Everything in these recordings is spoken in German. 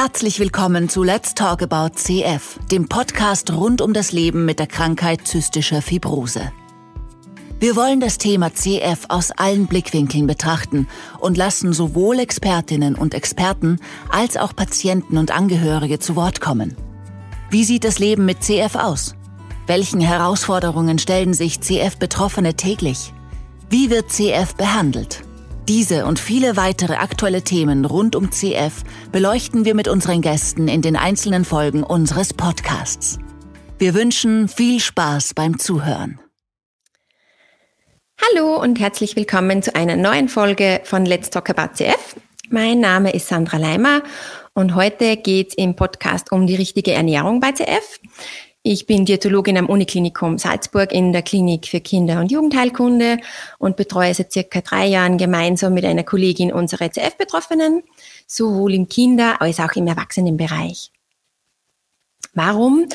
Herzlich willkommen zu Let's Talk About CF, dem Podcast rund um das Leben mit der Krankheit zystischer Fibrose. Wir wollen das Thema CF aus allen Blickwinkeln betrachten und lassen sowohl Expertinnen und Experten als auch Patienten und Angehörige zu Wort kommen. Wie sieht das Leben mit CF aus? Welchen Herausforderungen stellen sich CF-Betroffene täglich? Wie wird CF behandelt? Diese und viele weitere aktuelle Themen rund um CF beleuchten wir mit unseren Gästen in den einzelnen Folgen unseres Podcasts. Wir wünschen viel Spaß beim Zuhören. Hallo und herzlich willkommen zu einer neuen Folge von Let's Talk About CF. Mein Name ist Sandra Leimer und heute geht es im Podcast um die richtige Ernährung bei CF. Ich bin Diätologin am Uniklinikum Salzburg in der Klinik für Kinder- und Jugendheilkunde und betreue seit circa drei Jahren gemeinsam mit einer Kollegin unsere CF-Betroffenen, sowohl im Kinder- als auch im Erwachsenenbereich. Warum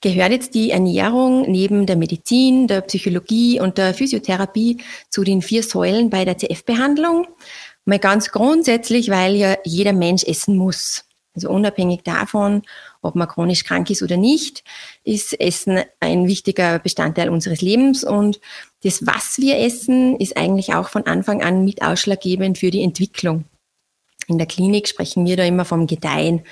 gehört jetzt die Ernährung neben der Medizin, der Psychologie und der Physiotherapie zu den vier Säulen bei der CF-Behandlung? Mal ganz grundsätzlich, weil ja jeder Mensch essen muss. Also unabhängig davon, ob man chronisch krank ist oder nicht, ist Essen ein wichtiger Bestandteil unseres Lebens. Und das, was wir essen, ist eigentlich auch von Anfang an mit ausschlaggebend für die Entwicklung. In der Klinik sprechen wir da immer vom Gedeihen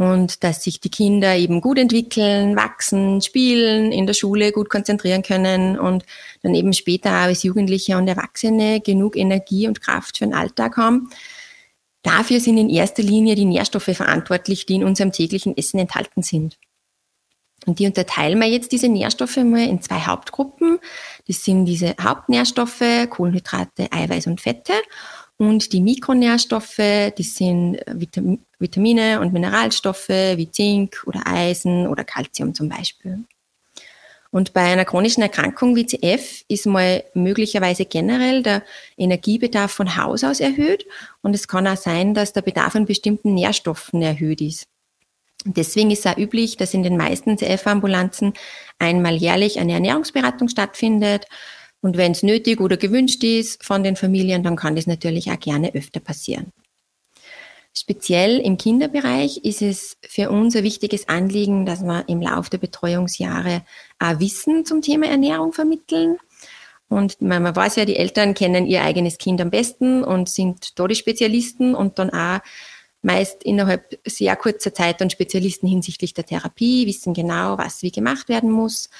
und dass sich die Kinder eben gut entwickeln, wachsen, spielen, in der Schule gut konzentrieren können und dann eben später als Jugendliche und Erwachsene genug Energie und Kraft für den Alltag haben. Dafür sind in erster Linie die Nährstoffe verantwortlich, die in unserem täglichen Essen enthalten sind. Und die unterteilen wir jetzt diese Nährstoffe mal in zwei Hauptgruppen. Das sind diese Hauptnährstoffe, Kohlenhydrate, Eiweiß und Fette. Und die Mikronährstoffe, das sind Vitamine und Mineralstoffe wie Zink oder Eisen oder Calcium zum Beispiel. Und bei einer chronischen Erkrankung wie CF ist mal möglicherweise generell der Energiebedarf von Haus aus erhöht und es kann auch sein, dass der Bedarf an bestimmten Nährstoffen erhöht ist. Deswegen ist es auch üblich, dass in den meisten CF-Ambulanzen einmal jährlich eine Ernährungsberatung stattfindet. Und wenn es nötig oder gewünscht ist von den Familien, dann kann das natürlich auch gerne öfter passieren. Speziell im Kinderbereich ist es für uns ein wichtiges Anliegen, dass wir im Laufe der Betreuungsjahre auch Wissen zum Thema Ernährung vermitteln. Und man, weiß ja, die Eltern kennen ihr eigenes Kind am besten und sind da die Spezialisten und dann auch meist innerhalb sehr kurzer Zeit dann Spezialisten hinsichtlich der Therapie, wissen genau, was wie gemacht werden muss.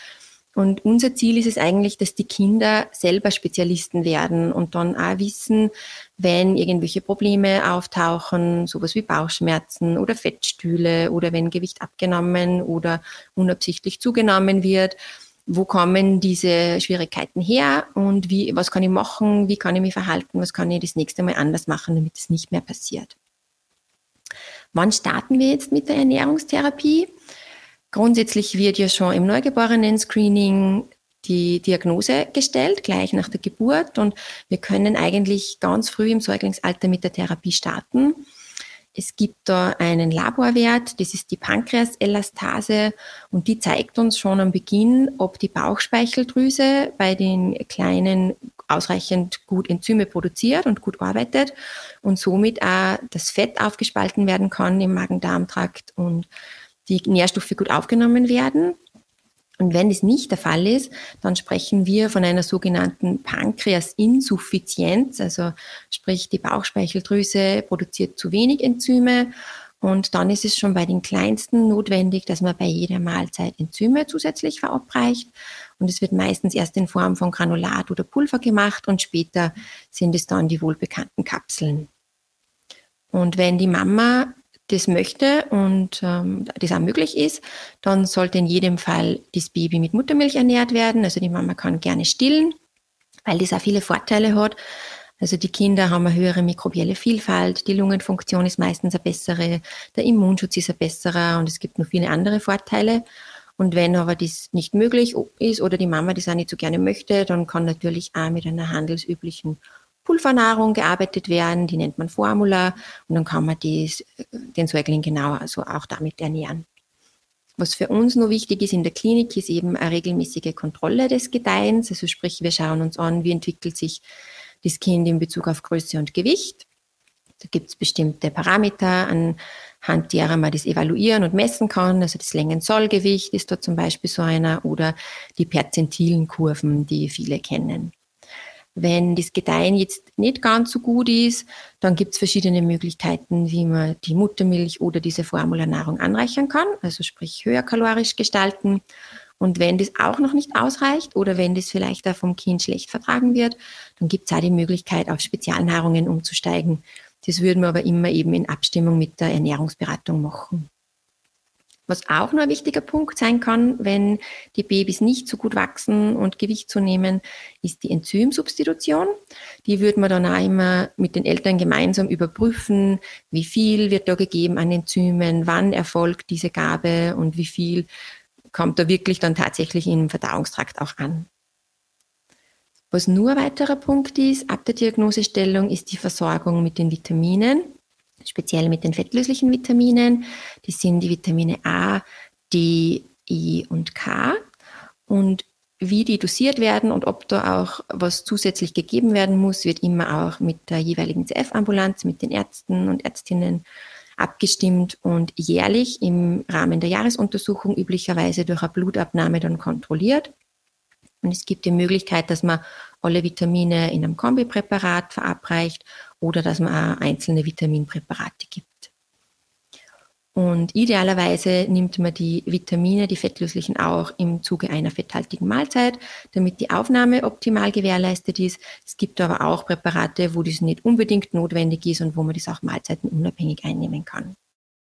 Und unser Ziel ist es eigentlich, dass die Kinder selber Spezialisten werden und dann auch wissen, wenn irgendwelche Probleme auftauchen, sowas wie Bauchschmerzen oder Fettstühle oder wenn Gewicht abgenommen oder unabsichtlich zugenommen wird, wo kommen diese Schwierigkeiten her und wie, was kann ich machen, wie kann ich mich verhalten, was kann ich das nächste Mal anders machen, damit es nicht mehr passiert. Wann starten wir jetzt mit der Ernährungstherapie? Grundsätzlich wird ja schon im Neugeborenen-Screening die Diagnose gestellt, gleich nach der Geburt. Und wir können eigentlich ganz früh im Säuglingsalter mit der Therapie starten. Es gibt da einen Laborwert, das ist die Pankreaselastase und die zeigt uns schon am Beginn, ob die Bauchspeicheldrüse bei den Kleinen ausreichend gut Enzyme produziert und gut arbeitet und somit auch das Fett aufgespalten werden kann im Magen-Darm-Trakt und die Nährstoffe gut aufgenommen werden. Und wenn das nicht der Fall ist, dann sprechen wir von einer sogenannten Pankreasinsuffizienz, also sprich die Bauchspeicheldrüse produziert zu wenig Enzyme und dann ist es schon bei den kleinsten notwendig, dass man bei jeder Mahlzeit Enzyme zusätzlich verabreicht. Und es wird meistens erst in Form von Granulat oder Pulver gemacht und später sind es dann die wohlbekannten Kapseln. Und wenn die Mama das möchte und ähm, das auch möglich ist, dann sollte in jedem Fall das Baby mit Muttermilch ernährt werden. Also die Mama kann gerne stillen, weil das auch viele Vorteile hat. Also die Kinder haben eine höhere mikrobielle Vielfalt, die Lungenfunktion ist meistens eine bessere, der Immunschutz ist ein besserer und es gibt noch viele andere Vorteile. Und wenn aber das nicht möglich ist oder die Mama das auch nicht so gerne möchte, dann kann natürlich auch mit einer handelsüblichen Pulvernahrung gearbeitet werden, die nennt man Formula und dann kann man dies, den Säugling genau also auch damit ernähren. Was für uns nur wichtig ist in der Klinik, ist eben eine regelmäßige Kontrolle des Gedeihens. Also sprich, wir schauen uns an, wie entwickelt sich das Kind in Bezug auf Größe und Gewicht. Da gibt es bestimmte Parameter, an, anhand derer man das evaluieren und messen kann. Also das Längensollgewicht ist da zum Beispiel so einer oder die perzentilen Kurven, die viele kennen. Wenn das Gedeihen jetzt nicht ganz so gut ist, dann gibt es verschiedene Möglichkeiten, wie man die Muttermilch oder diese Formularnahrung anreichern kann, also sprich höher kalorisch gestalten. Und wenn das auch noch nicht ausreicht oder wenn das vielleicht auch vom Kind schlecht vertragen wird, dann gibt es auch die Möglichkeit, auf Spezialnahrungen umzusteigen. Das würden wir aber immer eben in Abstimmung mit der Ernährungsberatung machen. Was auch noch ein wichtiger Punkt sein kann, wenn die Babys nicht so gut wachsen und Gewicht zunehmen, ist die Enzymsubstitution. Die würde man dann auch immer mit den Eltern gemeinsam überprüfen, wie viel wird da gegeben an Enzymen, wann erfolgt diese Gabe und wie viel kommt da wirklich dann tatsächlich im Verdauungstrakt auch an. Was nur ein weiterer Punkt ist, ab der Diagnosestellung, ist die Versorgung mit den Vitaminen, speziell mit den fettlöslichen Vitaminen. Die sind die Vitamine A, D, E und K. Und wie die dosiert werden und ob da auch was zusätzlich gegeben werden muss, wird immer auch mit der jeweiligen CF-Ambulanz, mit den Ärzten und Ärztinnen abgestimmt und jährlich im Rahmen der Jahresuntersuchung üblicherweise durch eine Blutabnahme dann kontrolliert. Und es gibt die Möglichkeit, dass man alle Vitamine in einem Kombipräparat verabreicht oder dass man auch einzelne Vitaminpräparate gibt. Und idealerweise nimmt man die Vitamine, die fettlöslichen auch im Zuge einer fetthaltigen Mahlzeit, damit die Aufnahme optimal gewährleistet ist. Es gibt aber auch Präparate, wo das nicht unbedingt notwendig ist und wo man das auch mahlzeitenunabhängig einnehmen kann.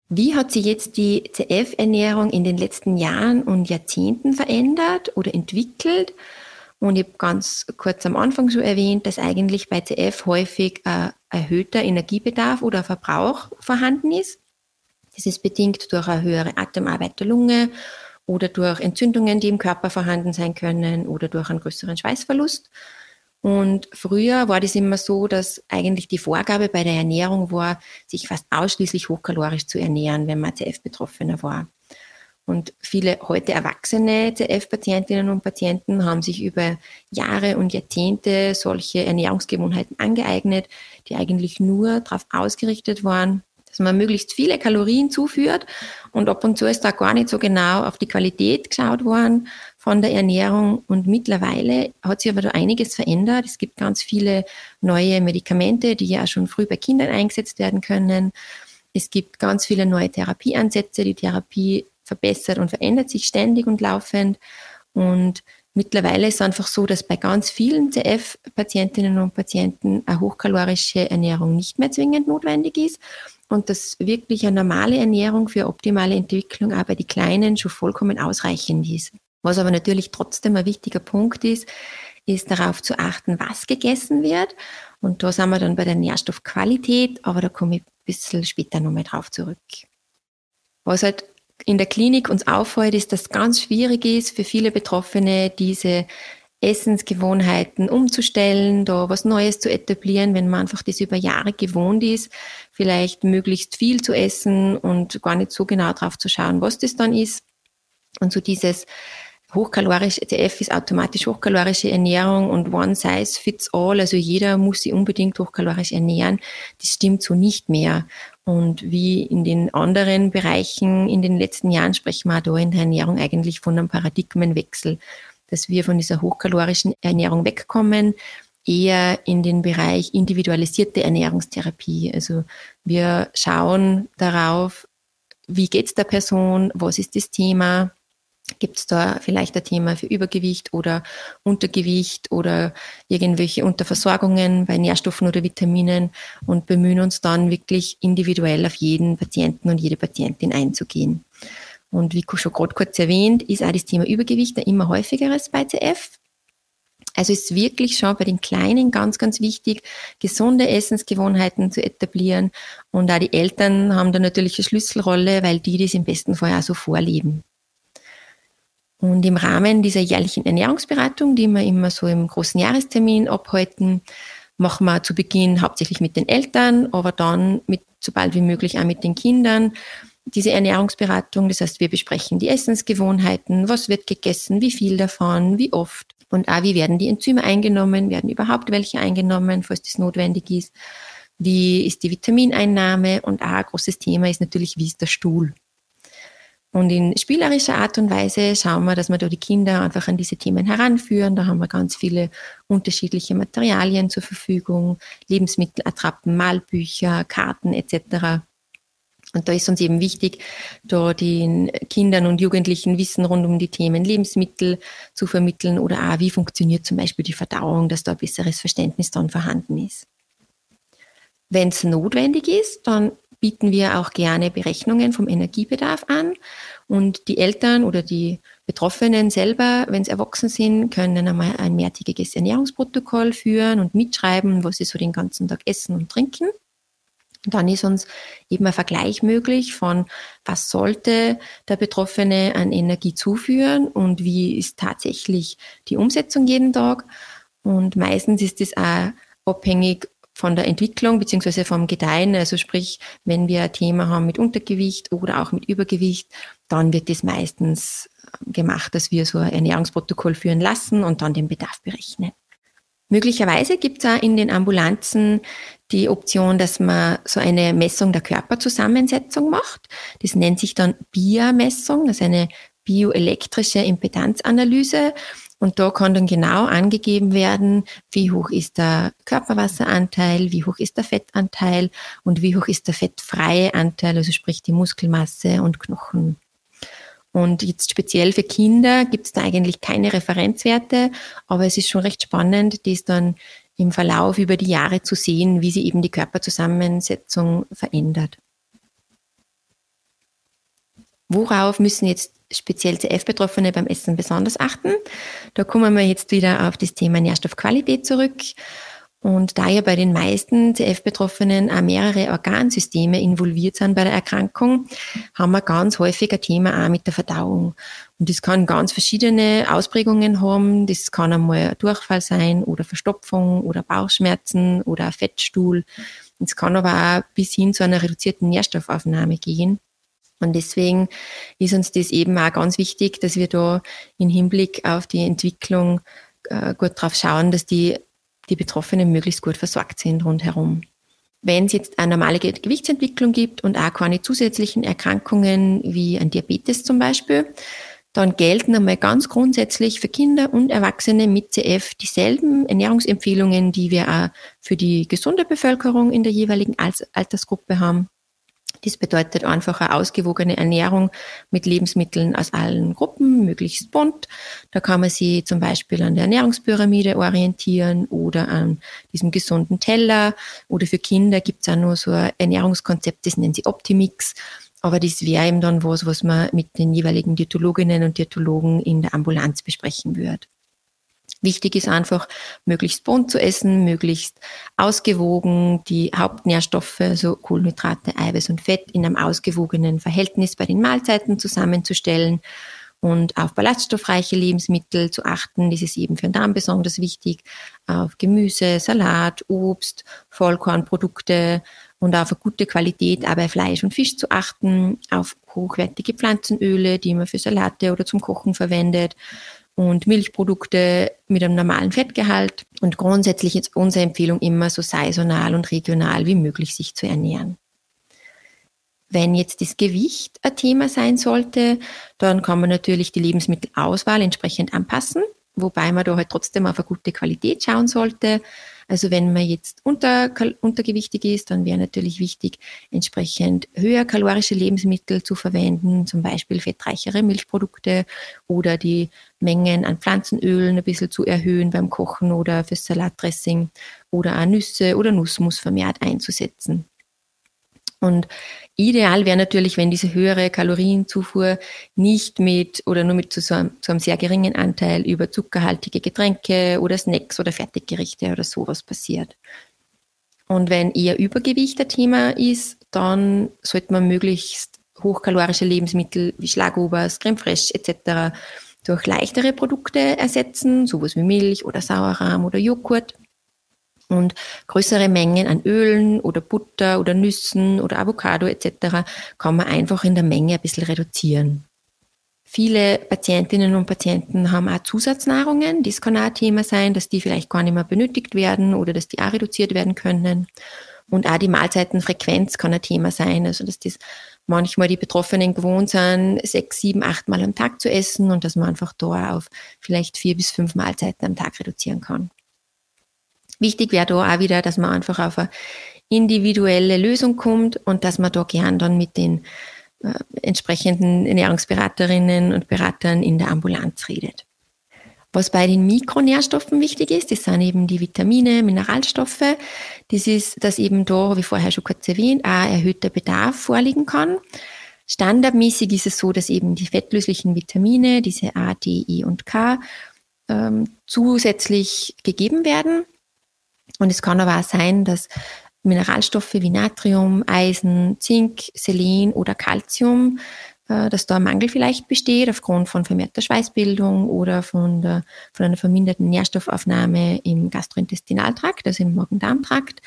Wie hat sich jetzt die CF-Ernährung in den letzten Jahren und Jahrzehnten verändert oder entwickelt? Und ich habe ganz kurz am Anfang so erwähnt, dass eigentlich bei CF häufig ein erhöhter Energiebedarf oder Verbrauch vorhanden ist. Das ist bedingt durch eine höhere Atemarbeit der Lunge oder durch Entzündungen, die im Körper vorhanden sein können oder durch einen größeren Schweißverlust. Und früher war das immer so, dass eigentlich die Vorgabe bei der Ernährung war, sich fast ausschließlich hochkalorisch zu ernähren, wenn man CF-Betroffener war. Und viele heute erwachsene CF-Patientinnen und Patienten haben sich über Jahre und Jahrzehnte solche Ernährungsgewohnheiten angeeignet, die eigentlich nur darauf ausgerichtet waren, dass man möglichst viele Kalorien zuführt. Und ab und zu ist da gar nicht so genau auf die Qualität geschaut worden von der Ernährung. Und mittlerweile hat sich aber da einiges verändert. Es gibt ganz viele neue Medikamente, die ja schon früh bei Kindern eingesetzt werden können. Es gibt ganz viele neue Therapieansätze. Die Therapie verbessert und verändert sich ständig und laufend. Und mittlerweile ist es einfach so, dass bei ganz vielen CF-Patientinnen und Patienten eine hochkalorische Ernährung nicht mehr zwingend notwendig ist und dass wirklich eine normale Ernährung für optimale Entwicklung auch bei den Kleinen schon vollkommen ausreichend ist. Was aber natürlich trotzdem ein wichtiger Punkt ist, ist darauf zu achten, was gegessen wird. Und da sind wir dann bei der Nährstoffqualität, aber da komme ich ein bisschen später nochmal drauf zurück. Was halt in der Klinik uns auffällt, ist, dass es ganz schwierig ist für viele Betroffene, diese Essensgewohnheiten umzustellen, da was Neues zu etablieren, wenn man einfach das über Jahre gewohnt ist, vielleicht möglichst viel zu essen und gar nicht so genau drauf zu schauen, was das dann ist. Und so dieses hochkalorisch, ETF ist automatisch hochkalorische Ernährung und one size fits all, also jeder muss sich unbedingt hochkalorisch ernähren, das stimmt so nicht mehr. Und wie in den anderen Bereichen in den letzten Jahren sprechen wir da in der Ernährung eigentlich von einem Paradigmenwechsel dass wir von dieser hochkalorischen Ernährung wegkommen, eher in den Bereich individualisierte Ernährungstherapie. Also wir schauen darauf, wie geht es der Person, was ist das Thema, Gibt es da vielleicht ein Thema für Übergewicht oder Untergewicht oder irgendwelche Unterversorgungen bei Nährstoffen oder Vitaminen und bemühen uns dann wirklich individuell auf jeden Patienten und jede Patientin einzugehen. Und wie schon gerade kurz erwähnt, ist auch das Thema Übergewicht ein immer häufigeres bei CF. Also ist wirklich schon bei den Kleinen ganz, ganz wichtig, gesunde Essensgewohnheiten zu etablieren. Und auch die Eltern haben da natürlich eine Schlüsselrolle, weil die das im besten Fall auch so vorleben. Und im Rahmen dieser jährlichen Ernährungsberatung, die wir immer so im großen Jahrestermin abhalten, machen wir zu Beginn hauptsächlich mit den Eltern, aber dann mit, so bald wie möglich auch mit den Kindern diese Ernährungsberatung. Das heißt, wir besprechen die Essensgewohnheiten, was wird gegessen, wie viel davon, wie oft und auch, wie werden die Enzyme eingenommen, werden überhaupt welche eingenommen, falls das notwendig ist. wie ist die Vitamineinnahme und auch ein großes Thema ist natürlich, wie ist der Stuhl. Und in spielerischer Art und Weise schauen wir, dass wir da die Kinder einfach an diese Themen heranführen. Da haben wir ganz viele unterschiedliche Materialien zur Verfügung, Lebensmittelattrappen, Malbücher, Karten etc. Und da ist uns eben wichtig, da den Kindern und Jugendlichen Wissen rund um die Themen Lebensmittel zu vermitteln oder auch, wie funktioniert zum Beispiel die Verdauung, dass da ein besseres Verständnis dann vorhanden ist. Wenn es notwendig ist, dann bieten wir auch gerne Berechnungen vom Energiebedarf an. Und die Eltern oder die Betroffenen selber, wenn sie erwachsen sind, können einmal ein mehrtägiges Ernährungsprotokoll führen und mitschreiben, was sie so den ganzen Tag essen und trinken. Und dann ist uns eben ein Vergleich möglich von, was sollte der Betroffene an Energie zuführen und wie ist tatsächlich die Umsetzung jeden Tag. Und meistens ist es auch abhängig von der Entwicklung beziehungsweise vom Gedeihen. Also sprich, wenn wir ein Thema haben mit Untergewicht oder auch mit Übergewicht, dann wird das meistens gemacht, dass wir so ein Ernährungsprotokoll führen lassen und dann den Bedarf berechnen. Möglicherweise gibt es auch in den Ambulanzen die Option, dass man so eine Messung der Körperzusammensetzung macht. Das nennt sich dann BIA-Messung, also eine bioelektrische Impedanzanalyse. Und da kann dann genau angegeben werden, wie hoch ist der Körperwasseranteil, wie hoch ist der Fettanteil und wie hoch ist der fettfreie Anteil, also sprich die Muskelmasse und Knochen. Und jetzt speziell für Kinder gibt es da eigentlich keine Referenzwerte, aber es ist schon recht spannend, das dann im Verlauf über die Jahre zu sehen, wie sie eben die Körperzusammensetzung verändert. Worauf müssen jetzt speziell CF-Betroffene beim Essen besonders achten? Da kommen wir jetzt wieder auf das Thema Nährstoffqualität zurück. Und da ja bei den meisten CF-Betroffenen auch mehrere Organsysteme involviert sind bei der Erkrankung, haben wir ganz häufig ein Thema auch mit der Verdauung. Und das kann ganz verschiedene Ausprägungen haben. Das kann einmal Durchfall sein oder Verstopfung oder Bauchschmerzen oder ein Fettstuhl. Es kann aber auch bis hin zu einer reduzierten Nährstoffaufnahme gehen. Und deswegen ist uns das eben auch ganz wichtig, dass wir da im Hinblick auf die Entwicklung äh, gut drauf schauen, dass die, die Betroffenen möglichst gut versorgt sind rundherum. Wenn es jetzt eine normale Gewichtsentwicklung gibt und auch keine zusätzlichen Erkrankungen wie ein Diabetes zum Beispiel, dann gelten einmal ganz grundsätzlich für Kinder und Erwachsene mit CF dieselben Ernährungsempfehlungen, die wir auch für die gesunde Bevölkerung in der jeweiligen Altersgruppe haben. Das bedeutet einfach eine ausgewogene Ernährung mit Lebensmitteln aus allen Gruppen, möglichst bunt. Da kann man sich zum Beispiel an der Ernährungspyramide orientieren oder an diesem gesunden Teller. Oder für Kinder gibt es auch nur so ein Ernährungskonzept, das nennen sie Optimix. Aber das wäre eben dann was, was man mit den jeweiligen Diätologinnen und Diätologen in der Ambulanz besprechen würde. Wichtig ist einfach, möglichst bunt zu essen, möglichst ausgewogen, die Hauptnährstoffe, also Kohlenhydrate, Eiweiß und Fett, in einem ausgewogenen Verhältnis bei den Mahlzeiten zusammenzustellen und auf ballaststoffreiche Lebensmittel zu achten. Das ist eben für den Darm besonders wichtig. Auf Gemüse, Salat, Obst, Vollkornprodukte und auf eine gute Qualität auch bei Fleisch und Fisch zu achten. Auf hochwertige Pflanzenöle, die man für Salate oder zum Kochen verwendet und Milchprodukte mit einem normalen Fettgehalt. Und grundsätzlich ist unsere Empfehlung immer so saisonal und regional wie möglich sich zu ernähren. Wenn jetzt das Gewicht ein Thema sein sollte, dann kann man natürlich die Lebensmittelauswahl entsprechend anpassen, wobei man da halt trotzdem auf eine gute Qualität schauen sollte. Also wenn man jetzt unter, untergewichtig ist, dann wäre natürlich wichtig, entsprechend höher kalorische Lebensmittel zu verwenden, zum Beispiel fettreichere Milchprodukte oder die Mengen an Pflanzenölen ein bisschen zu erhöhen beim Kochen oder fürs Salatdressing oder auch Nüsse oder Nussmus vermehrt einzusetzen. Und ideal wäre natürlich, wenn diese höhere Kalorienzufuhr nicht mit oder nur mit zu so, einem, zu einem sehr geringen Anteil über zuckerhaltige Getränke oder Snacks oder Fertiggerichte oder sowas passiert. Und wenn eher Übergewicht ein Thema ist, dann sollte man möglichst hochkalorische Lebensmittel wie Schlagobers, Creme Fraiche etc. durch leichtere Produkte ersetzen, sowas wie Milch oder Sauerrahm oder Joghurt. Und größere Mengen an Ölen oder Butter oder Nüssen oder Avocado etc. kann man einfach in der Menge ein bisschen reduzieren. Viele Patientinnen und Patienten haben auch Zusatznahrungen. Das kann auch ein Thema sein, dass die vielleicht gar nicht mehr benötigt werden oder dass die auch reduziert werden können. Und auch die Mahlzeitenfrequenz kann ein Thema sein. Also, dass das manchmal die Betroffenen gewohnt sind, sechs, sieben, acht Mal am Tag zu essen und dass man einfach da auf vielleicht vier bis fünf Mahlzeiten am Tag reduzieren kann. Wichtig wäre da auch wieder, dass man einfach auf eine individuelle Lösung kommt und dass man da gern dann mit den äh, entsprechenden Ernährungsberaterinnen und Beratern in der Ambulanz redet. Was bei den Mikronährstoffen wichtig ist, das sind eben die Vitamine, Mineralstoffe. Das ist, dass eben da, wie vorher schon kurz erwähnt, ein erhöhter Bedarf vorliegen kann. Standardmäßig ist es so, dass eben die fettlöslichen Vitamine, diese A, D, E und K, ähm, zusätzlich gegeben werden. Und es kann aber auch sein, dass Mineralstoffe wie Natrium, Eisen, Zink, Selen oder Calcium äh, dass da ein Mangel vielleicht besteht aufgrund von vermehrter Schweißbildung oder von, der, von einer verminderten Nährstoffaufnahme im Gastrointestinaltrakt, also im Magen-Darm-Trakt.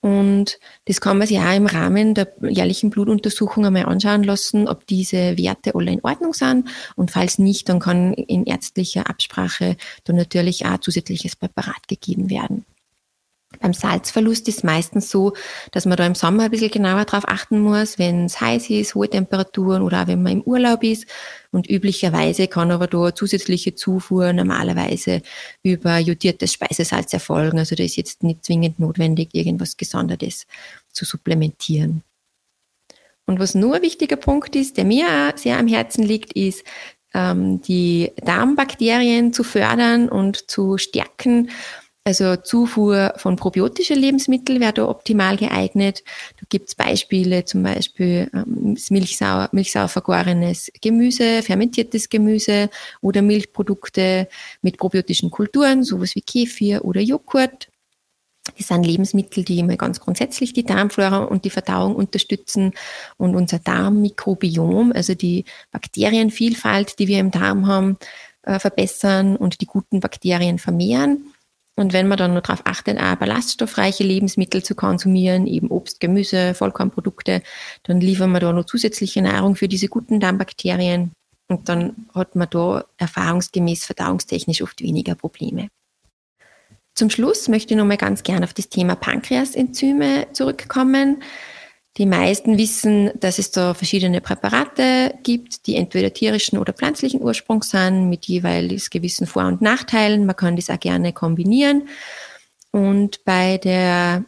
Und das kann man sich auch im Rahmen der jährlichen Blutuntersuchung einmal anschauen lassen, ob diese Werte alle in Ordnung sind. Und falls nicht, dann kann in ärztlicher Absprache dann natürlich auch zusätzliches Präparat gegeben werden. Beim Salzverlust ist meistens so, dass man da im Sommer ein bisschen genauer drauf achten muss, wenn es heiß ist, hohe Temperaturen oder auch wenn man im Urlaub ist. Und üblicherweise kann aber da zusätzliche Zufuhr normalerweise über jodiertes Speisesalz erfolgen. Also da ist jetzt nicht zwingend notwendig, irgendwas Gesondertes zu supplementieren. Und was nur ein wichtiger Punkt ist, der mir auch sehr am Herzen liegt, ist, ähm, die Darmbakterien zu fördern und zu stärken also Zufuhr von probiotischen Lebensmitteln wäre da optimal geeignet. Da gibt's Beispiele, zum Beispiel ähm, milchsauer, milchsauer vergorenes Gemüse, fermentiertes Gemüse oder Milchprodukte mit probiotischen Kulturen, sowas wie Kefir oder Joghurt. Das sind Lebensmittel, die immer ganz grundsätzlich die Darmflora und die Verdauung unterstützen und unser Darmmikrobiom, also die Bakterienvielfalt, die wir im Darm haben, äh, verbessern und die guten Bakterien vermehren. Und wenn man dann nur darauf achtet, auch ballaststoffreiche Lebensmittel zu konsumieren, eben Obst, Gemüse, Vollkornprodukte, dann liefern wir da noch zusätzliche Nahrung für diese guten Darmbakterien. Und dann hat man da erfahrungsgemäß verdauungstechnisch oft weniger Probleme. Zum Schluss möchte ich noch mal ganz gerne auf das Thema Pankreasenzyme zurückkommen. Die meisten wissen, dass es da verschiedene Präparate gibt, die entweder tierischen oder pflanzlichen Ursprungs sind, mit jeweils gewissen Vor- und Nachteilen. Man kann das auch gerne kombinieren. Und bei der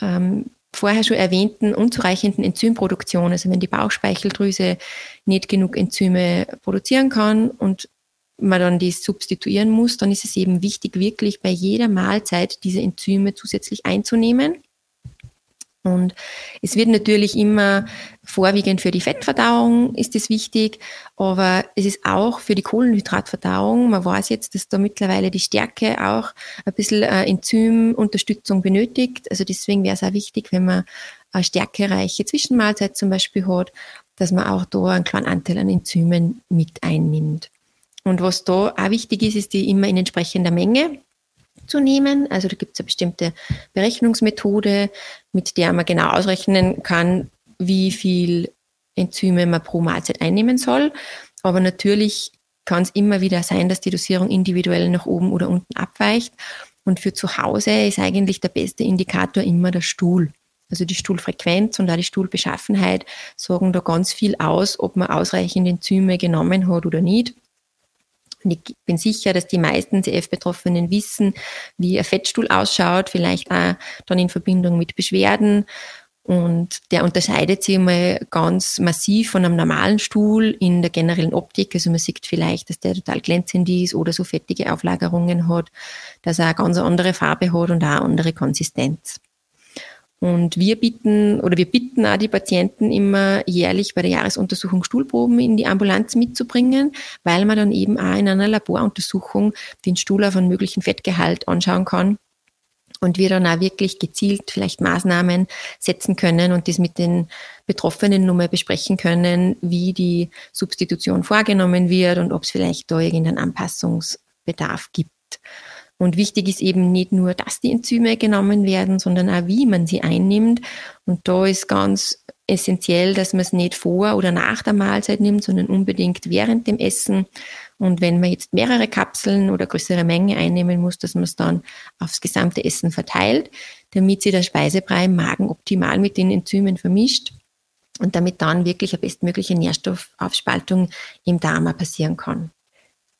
ähm, vorher schon erwähnten unzureichenden Enzymproduktion, also wenn die Bauchspeicheldrüse nicht genug Enzyme produzieren kann und man dann die substituieren muss, dann ist es eben wichtig, wirklich bei jeder Mahlzeit diese Enzyme zusätzlich einzunehmen. Und es wird natürlich immer vorwiegend für die Fettverdauung ist es wichtig, aber es ist auch für die Kohlenhydratverdauung. Man weiß jetzt, dass da mittlerweile die Stärke auch ein bisschen äh, Enzymunterstützung benötigt. Also deswegen wäre es auch wichtig, wenn man eine stärkereiche Zwischenmahlzeit zum Beispiel hat, dass man auch da einen kleinen Anteil an Enzymen mit einnimmt. Und was da auch wichtig ist, ist die immer in entsprechender Menge zu nehmen. Also da gibt es eine bestimmte Berechnungsmethode, mit der man genau ausrechnen kann, wie viel Enzyme man pro Mahlzeit einnehmen soll. Aber natürlich kann es immer wieder sein, dass die Dosierung individuell nach oben oder unten abweicht. Und für zu Hause ist eigentlich der beste Indikator immer der Stuhl. Also die Stuhlfrequenz und auch die Stuhlbeschaffenheit sagen da ganz viel aus, ob man ausreichend Enzyme genommen hat oder nicht. Und ich bin sicher, dass die meisten CF-Betroffenen wissen, wie ein Fettstuhl ausschaut, vielleicht auch dann in Verbindung mit Beschwerden. Und der unterscheidet sich mal ganz massiv von einem normalen Stuhl in der generellen Optik. Also man sieht vielleicht, dass der total glänzend ist oder so fettige Auflagerungen hat, dass er eine ganz andere Farbe hat und auch eine andere Konsistenz. Und wir bieten oder wir bitten auch die Patienten immer jährlich bei der Jahresuntersuchung Stuhlproben in die Ambulanz mitzubringen, weil man dann eben auch in einer Laboruntersuchung den Stuhl auf einen möglichen Fettgehalt anschauen kann und wir dann auch wirklich gezielt vielleicht Maßnahmen setzen können und das mit den Betroffenen nochmal besprechen können, wie die Substitution vorgenommen wird und ob es vielleicht da irgendeinen Anpassungsbedarf gibt. Und wichtig ist eben nicht nur, dass die Enzyme genommen werden, sondern auch, wie man sie einnimmt. Und da ist ganz essentiell, dass man es nicht vor oder nach der Mahlzeit nimmt, sondern unbedingt während dem Essen. Und wenn man jetzt mehrere Kapseln oder größere Mengen einnehmen muss, dass man es dann aufs gesamte Essen verteilt, damit sich der Speisebrei im Magen optimal mit den Enzymen vermischt und damit dann wirklich eine bestmögliche Nährstoffaufspaltung im Darm passieren kann.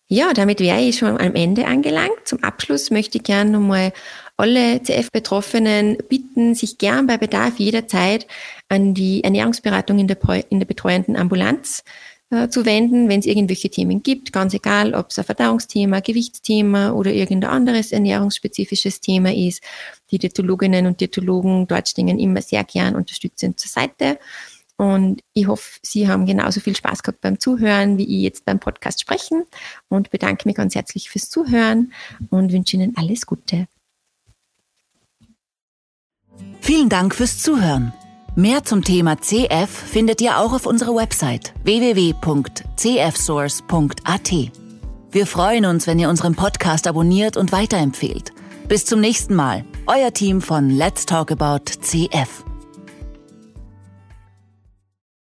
Ja, damit wäre ich schon am Ende angelangt. Zum Abschluss möchte ich gerne nochmal alle CF-Betroffenen bitten, sich gern bei Bedarf jederzeit an die Ernährungsberatung in der, in der betreuenden Ambulanz äh, zu wenden, wenn es irgendwelche Themen gibt, ganz egal, ob es ein Verdauungsthema, Gewichtsthema oder irgendein anderes ernährungsspezifisches Thema ist. Die Diätologinnen und Diätologen dort stehen immer sehr gern unterstützend zur Seite. Und ich hoffe, Sie haben genauso viel Spaß gehabt beim Zuhören, wie ich jetzt beim Podcast sprechen und bedanke mich ganz herzlich fürs Zuhören und wünsche Ihnen alles Gute. Vielen Dank fürs Zuhören. Mehr zum Thema CF findet ihr auch auf unserer Website www.cfsource.at. Wir freuen uns, wenn ihr unseren Podcast abonniert und weiterempfehlt. Bis zum nächsten Mal, euer Team von Let's Talk About CF.